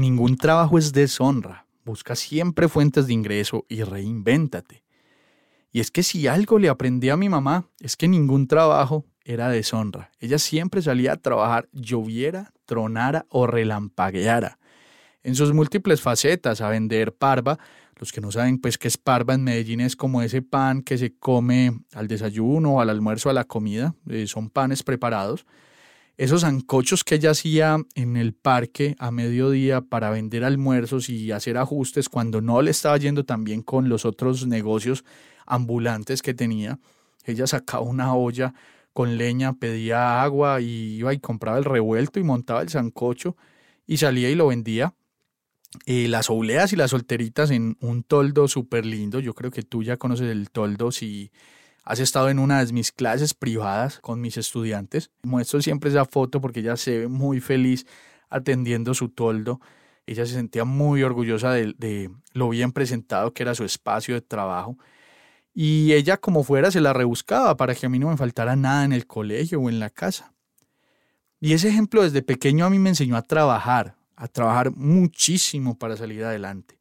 Ningún trabajo es deshonra. Busca siempre fuentes de ingreso y reinvéntate. Y es que si algo le aprendí a mi mamá, es que ningún trabajo era deshonra. Ella siempre salía a trabajar, lloviera, tronara o relampagueara. En sus múltiples facetas, a vender parva. Los que no saben, pues, qué es parva en Medellín es como ese pan que se come al desayuno, al almuerzo, a la comida. Eh, son panes preparados esos ancochos que ella hacía en el parque a mediodía para vender almuerzos y hacer ajustes cuando no le estaba yendo tan bien con los otros negocios ambulantes que tenía. Ella sacaba una olla con leña, pedía agua y iba y compraba el revuelto y montaba el sancocho y salía y lo vendía. Eh, las obleas y las solteritas en un toldo súper lindo. Yo creo que tú ya conoces el toldo si has estado en una de mis clases privadas con mis estudiantes. Muestro siempre esa foto porque ella se ve muy feliz atendiendo su toldo. Ella se sentía muy orgullosa de, lo bien presentado que era su espacio de trabajo. Y ella como fuera se la rebuscaba para que a mí no me faltara nada en el colegio o en la casa. Y ese ejemplo desde pequeño a mí me enseñó a trabajar, a trabajar muchísimo para salir adelante.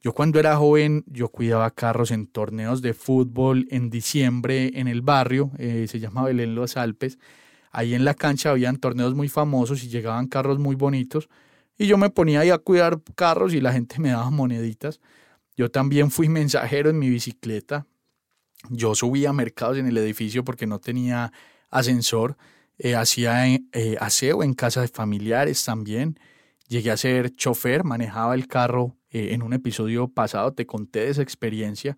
Yo cuando era joven, yo cuidaba carros en torneos de fútbol en diciembre en el barrio, eh, se llama Belén Los Alpes. Ahí en la cancha habían torneos muy famosos y llegaban carros muy bonitos. Y yo me ponía ahí a cuidar carros y la gente me daba moneditas. Yo también fui mensajero en mi bicicleta. Yo subía mercados en el edificio porque no tenía ascensor. Eh, hacía eh, aseo en casas familiares también. Llegué a ser chofer, manejaba el carro eh, en un episodio pasado te conté de esa experiencia.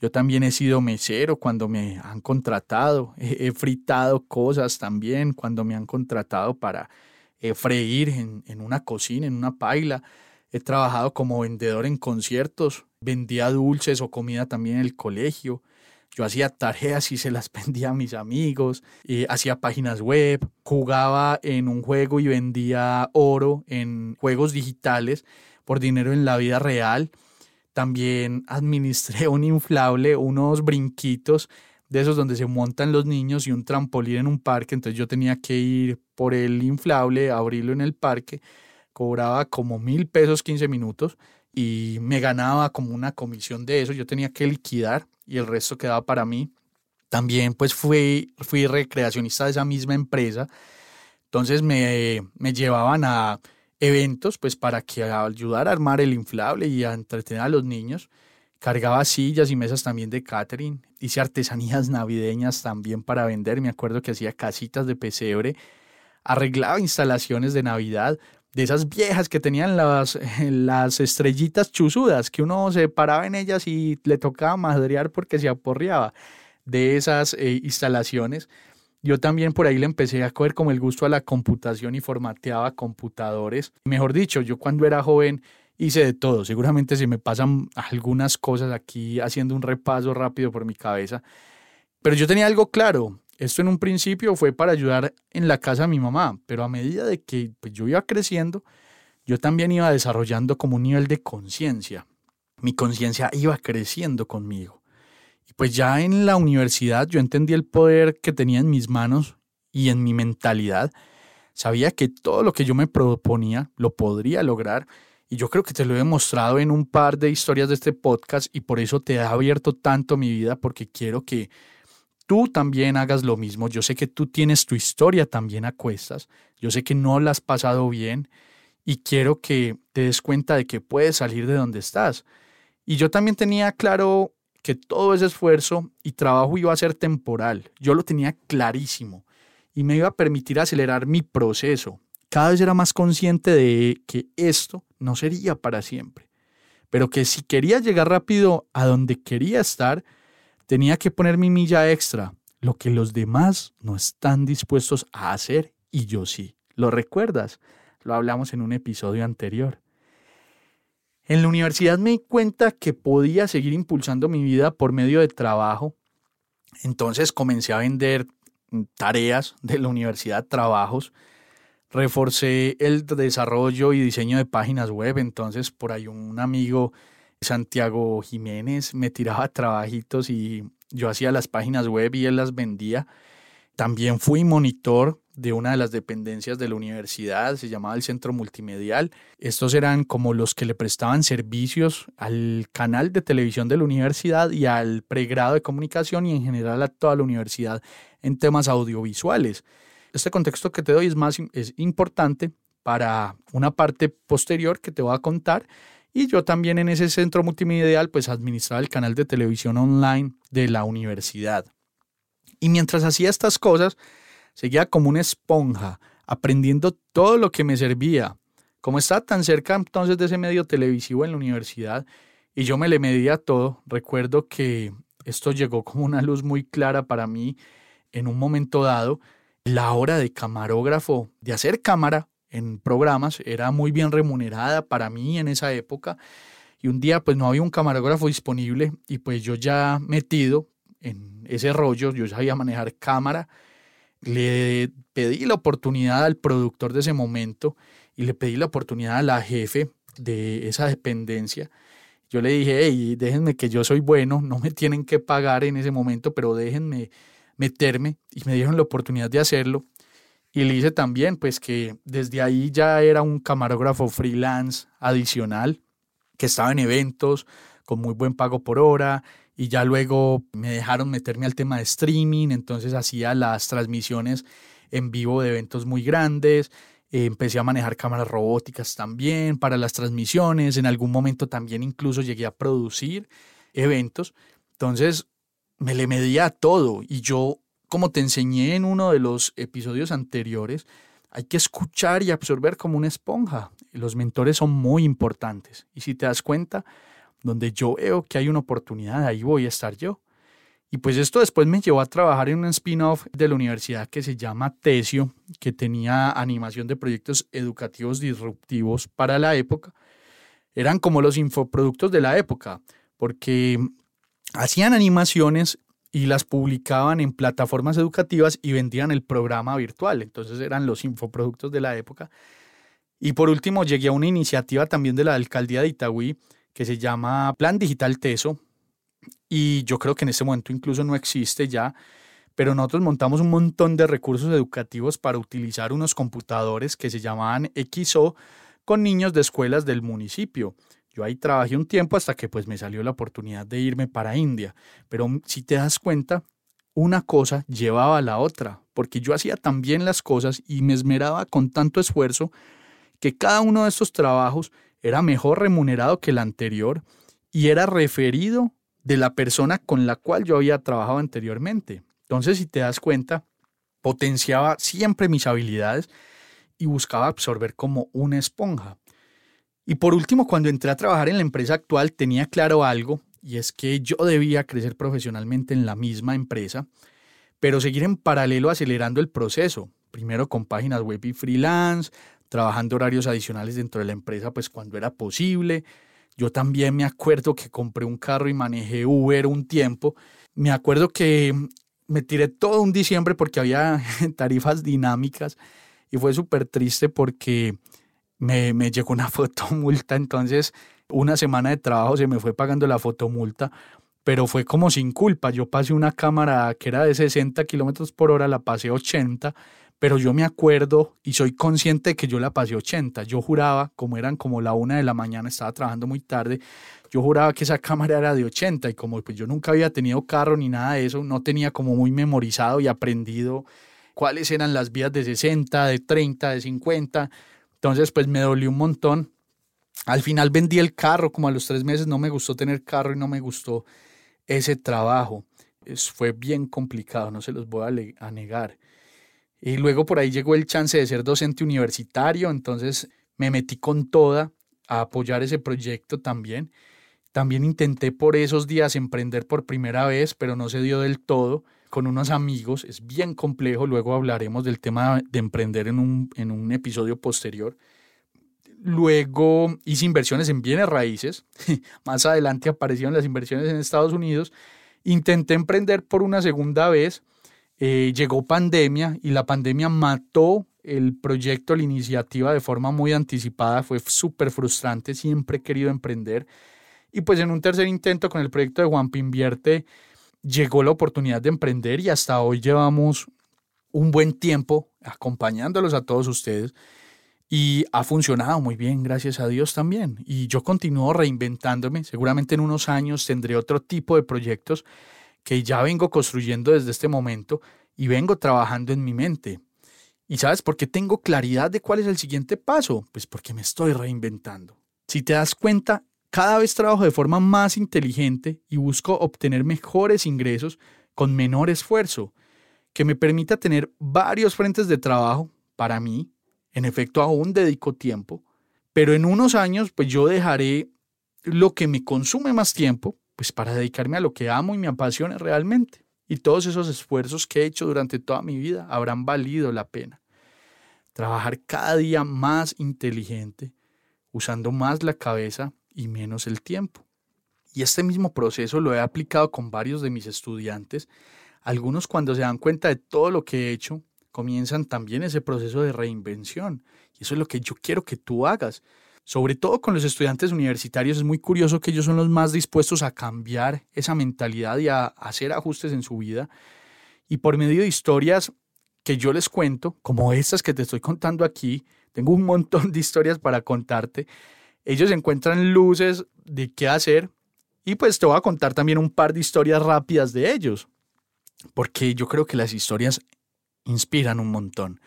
Yo también he sido mesero cuando me han contratado, he, fritado cosas también cuando me han contratado para eh, freír en, una cocina, en una paila. He trabajado como vendedor en conciertos, vendía dulces o comida también en el colegio. Yo hacía tareas y se las vendía a mis amigos, eh, hacía páginas web, jugaba en un juego y vendía oro en juegos digitales por dinero en la vida real. También administré un inflable, unos brinquitos de esos donde se montan los niños y un trampolín en un parque. Entonces yo tenía que ir por el inflable, abrirlo en el parque. Cobraba como mil pesos 15 minutos y me ganaba como una comisión de eso. Yo tenía que liquidar y el resto quedaba para mí. También pues fui, fui recreacionista de esa misma empresa. Entonces me, me llevaban a eventos, pues para que ayudar a armar el inflable y a entretener a los niños. Cargaba sillas y mesas también de catering. Hice artesanías navideñas también para vender. Me acuerdo que hacía casitas de pesebre. Arreglaba instalaciones de Navidad de esas viejas que tenían las, las estrellitas chuzudas, que uno se paraba en ellas y le tocaba madrear porque se aporreaba de esas eh, instalaciones. Yo también por ahí le empecé a coger como el gusto a la computación y formateaba computadores. Mejor dicho, yo cuando era joven hice de todo. Seguramente se me pasan algunas cosas aquí haciendo un repaso rápido por mi cabeza. Pero yo tenía algo claro. Esto en un principio fue para ayudar en la casa de mi mamá, pero a medida de que pues, yo iba creciendo, yo también iba desarrollando como un nivel de conciencia. Mi conciencia iba creciendo conmigo. Pues ya en la universidad yo entendí el poder que tenía en mis manos y en mi mentalidad. Sabía que todo lo que yo me proponía lo podría lograr. Y yo creo que te lo he demostrado en un par de historias de este podcast y por eso te he abierto tanto mi vida porque quiero que tú también hagas lo mismo. Yo sé que tú tienes tu historia también a cuestas. Yo sé que no la has pasado bien y quiero que te des cuenta de que puedes salir de donde estás. Y yo también tenía claro que todo ese esfuerzo y trabajo iba a ser temporal. Yo lo tenía clarísimo y me iba a permitir acelerar mi proceso. Cada vez era más consciente de que esto no sería para siempre, pero que si quería llegar rápido a donde quería estar, tenía que poner mi milla extra, lo que los demás no están dispuestos a hacer y yo sí. ¿Lo recuerdas? Lo hablamos en un episodio anterior. En la universidad me di cuenta que podía seguir impulsando mi vida por medio de trabajo. Entonces comencé a vender tareas de la universidad, trabajos. Reforcé el desarrollo y diseño de páginas web. Entonces por ahí un amigo, Santiago Jiménez, me tiraba trabajitos y yo hacía las páginas web y él las vendía. También fui monitor de una de las dependencias de la universidad, se llamaba el Centro Multimedial. Estos eran como los que le prestaban servicios al canal de televisión de la universidad y al pregrado de comunicación y en general a toda la universidad en temas audiovisuales. Este contexto que te doy es más es importante para una parte posterior que te voy a contar y yo también en ese centro multimedial pues administraba el canal de televisión online de la universidad. Y mientras hacía estas cosas, Seguía como una esponja, aprendiendo todo lo que me servía. Como estaba tan cerca entonces de ese medio televisivo en la universidad y yo me le medía todo, recuerdo que esto llegó como una luz muy clara para mí en un momento dado. La hora de camarógrafo, de hacer cámara en programas, era muy bien remunerada para mí en esa época. Y un día pues no había un camarógrafo disponible y pues yo ya metido en ese rollo, yo sabía manejar cámara le pedí la oportunidad al productor de ese momento y le pedí la oportunidad a la jefe de esa dependencia. Yo le dije, hey, déjenme que yo soy bueno, no me tienen que pagar en ese momento, pero déjenme meterme y me dieron la oportunidad de hacerlo. Y le hice también, pues que desde ahí ya era un camarógrafo freelance adicional, que estaba en eventos con muy buen pago por hora, y ya luego me dejaron meterme al tema de streaming, entonces hacía las transmisiones en vivo de eventos muy grandes, empecé a manejar cámaras robóticas también para las transmisiones, en algún momento también incluso llegué a producir eventos, entonces me le medía todo y yo, como te enseñé en uno de los episodios anteriores, hay que escuchar y absorber como una esponja. Los mentores son muy importantes y si te das cuenta, donde yo veo que hay una oportunidad, ahí voy a estar yo. Y pues esto después me llevó a trabajar en un spin-off de la universidad que se llama Tesio, que tenía animación de proyectos educativos disruptivos para la época. Eran como los infoproductos de la época, porque hacían animaciones y las publicaban en plataformas educativas y vendían el programa virtual. Entonces eran los infoproductos de la época. Y por último llegué a una iniciativa también de la alcaldía de Itagüí que se llama Plan Digital Teso y yo creo que en este momento incluso no existe ya, pero nosotros montamos un montón de recursos educativos para utilizar unos computadores que se llamaban XO con niños de escuelas del municipio. Yo ahí trabajé un tiempo hasta que pues me salió la oportunidad de irme para India, pero si te das cuenta, una cosa llevaba a la otra, porque yo hacía tan bien las cosas y me esmeraba con tanto esfuerzo que cada uno de estos trabajos era mejor remunerado que el anterior y era referido de la persona con la cual yo había trabajado anteriormente. Entonces, si te das cuenta, potenciaba siempre mis habilidades y buscaba absorber como una esponja. Y por último, cuando entré a trabajar en la empresa actual, tenía claro algo, y es que yo debía crecer profesionalmente en la misma empresa, pero seguir en paralelo acelerando el proceso, primero con páginas web y freelance, trabajando horarios adicionales dentro de la empresa, pues cuando era posible. Yo también me acuerdo que compré un carro y manejé Uber un tiempo. Me acuerdo que me tiré todo un diciembre porque había tarifas dinámicas y fue súper triste porque me, me llegó una fotomulta. Entonces, una semana de trabajo se me fue pagando la fotomulta, pero fue como sin culpa. Yo pasé una cámara que era de 60 kilómetros por hora, la pasé 80 pero yo me acuerdo y soy consciente de que yo la pasé 80. Yo juraba, como eran como la una de la mañana, estaba trabajando muy tarde, yo juraba que esa cámara era de 80 y como pues yo nunca había tenido carro ni nada de eso, no tenía como muy memorizado y aprendido cuáles eran las vías de 60, de 30, de 50. Entonces pues me dolió un montón. Al final vendí el carro, como a los tres meses no me gustó tener carro y no me gustó ese trabajo. Es, fue bien complicado, no se los voy a, a negar. Y luego por ahí llegó el chance de ser docente universitario, entonces me metí con toda a apoyar ese proyecto también. También intenté por esos días emprender por primera vez, pero no se dio del todo con unos amigos. Es bien complejo, luego hablaremos del tema de emprender en un, en un episodio posterior. Luego hice inversiones en bienes raíces. Más adelante aparecieron las inversiones en Estados Unidos. Intenté emprender por una segunda vez. Eh, llegó pandemia y la pandemia mató el proyecto, la iniciativa de forma muy anticipada. Fue súper frustrante. Siempre he querido emprender. Y pues en un tercer intento con el proyecto de Juan Invierte llegó la oportunidad de emprender y hasta hoy llevamos un buen tiempo acompañándolos a todos ustedes y ha funcionado muy bien, gracias a Dios también. Y yo continúo reinventándome. Seguramente en unos años tendré otro tipo de proyectos que ya vengo construyendo desde este momento y vengo trabajando en mi mente. ¿Y sabes por qué tengo claridad de cuál es el siguiente paso? Pues porque me estoy reinventando. Si te das cuenta, cada vez trabajo de forma más inteligente y busco obtener mejores ingresos con menor esfuerzo, que me permita tener varios frentes de trabajo para mí, en efecto, aún dedico tiempo, pero en unos años, pues yo dejaré lo que me consume más tiempo, pues para dedicarme a lo que amo y me apasiona realmente. Y todos esos esfuerzos que he hecho durante toda mi vida habrán valido la pena. Trabajar cada día más inteligente, usando más la cabeza y menos el tiempo. Y este mismo proceso lo he aplicado con varios de mis estudiantes. Algunos cuando se dan cuenta de todo lo que he hecho, comienzan también ese proceso de reinvención. Y eso es lo que yo quiero que tú hagas. Sobre todo con los estudiantes universitarios es muy curioso que ellos son los más dispuestos a cambiar esa mentalidad y a hacer ajustes en su vida. Y por medio de historias que yo les cuento, como estas que te estoy contando aquí, tengo un montón de historias para contarte, ellos encuentran luces de qué hacer y pues te voy a contar también un par de historias rápidas de ellos, porque yo creo que las historias inspiran un montón.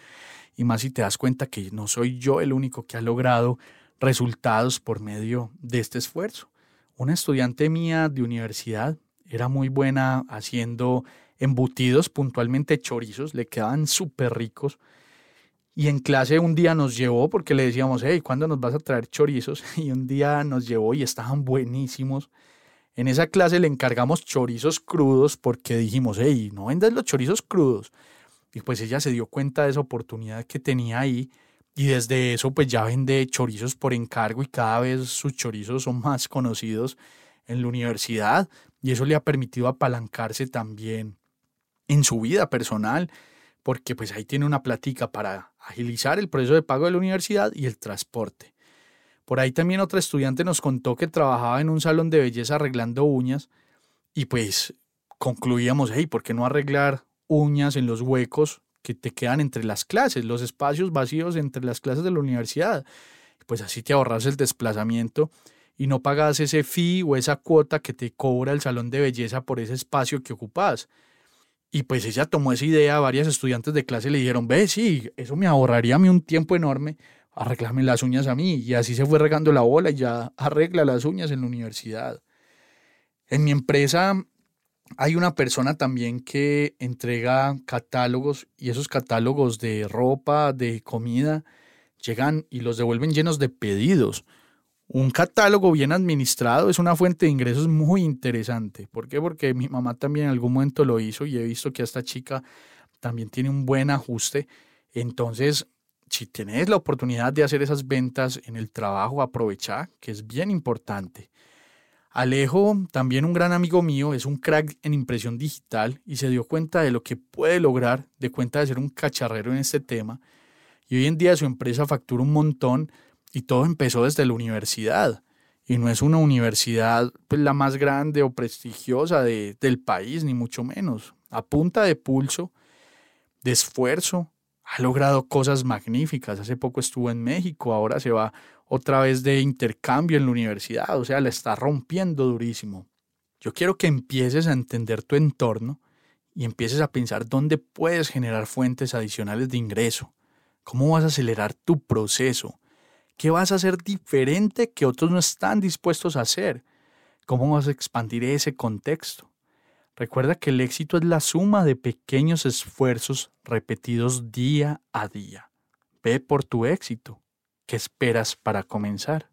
Y más si te das cuenta que no soy yo el único que ha logrado resultados por medio de este esfuerzo. Una estudiante mía de universidad era muy buena haciendo embutidos, puntualmente chorizos, le quedaban súper ricos. Y en clase un día nos llevó porque le decíamos, hey, ¿cuándo nos vas a traer chorizos? Y un día nos llevó y estaban buenísimos. En esa clase le encargamos chorizos crudos porque dijimos, hey, no vendas los chorizos crudos. Y pues ella se dio cuenta de esa oportunidad que tenía ahí y desde eso pues ya vende chorizos por encargo y cada vez sus chorizos son más conocidos en la universidad y eso le ha permitido apalancarse también en su vida personal porque pues ahí tiene una plática para agilizar el proceso de pago de la universidad y el transporte. Por ahí también otra estudiante nos contó que trabajaba en un salón de belleza arreglando uñas y pues concluíamos, hey, ¿por qué no arreglar uñas en los huecos que te quedan entre las clases, los espacios vacíos entre las clases de la universidad. Pues así te ahorras el desplazamiento y no pagas ese fee o esa cuota que te cobra el salón de belleza por ese espacio que ocupas. Y pues ella tomó esa idea, varias estudiantes de clase le dijeron, ve, sí, eso me ahorraría a mí un tiempo enorme, arreglame las uñas a mí. Y así se fue regando la bola y ya arregla las uñas en la universidad. En mi empresa hay una persona también que entrega catálogos y esos catálogos de ropa, de comida, llegan y los devuelven llenos de pedidos. Un catálogo bien administrado es una fuente de ingresos muy interesante. ¿Por qué? Porque mi mamá también en algún momento lo hizo y he visto que esta chica también tiene un buen ajuste. Entonces, si tienes la oportunidad de hacer esas ventas en el trabajo, aprovecha, que es bien importante. Alejo, también un gran amigo mío, es un crack en impresión digital y se dio cuenta de lo que puede lograr, de cuenta de ser un cacharrero en este tema. Y hoy en día su empresa factura un montón y todo empezó desde la universidad. Y no es una universidad pues, la más grande o prestigiosa del país, ni mucho menos. A punta de pulso, de esfuerzo, ha logrado cosas magníficas. Hace poco estuvo en México, ahora se va otra vez de intercambio en la universidad, o sea, la está rompiendo durísimo. Yo quiero que empieces a entender tu entorno y empieces a pensar dónde puedes generar fuentes adicionales de ingreso, cómo vas a acelerar tu proceso, qué vas a hacer diferente que otros no están dispuestos a hacer, cómo vas a expandir ese contexto. Recuerda que el éxito es la suma de pequeños esfuerzos repetidos día a día. Ve por tu éxito. ¿Qué esperas para comenzar?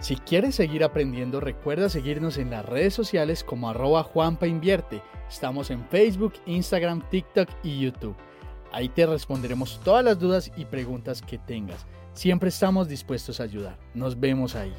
Si quieres seguir aprendiendo, recuerda seguirnos en las redes sociales como arroba Juanpa. Estamos en Facebook, Instagram, TikTok y YouTube. Ahí te responderemos todas las dudas y preguntas que tengas. Siempre estamos dispuestos a ayudar. Nos vemos ahí.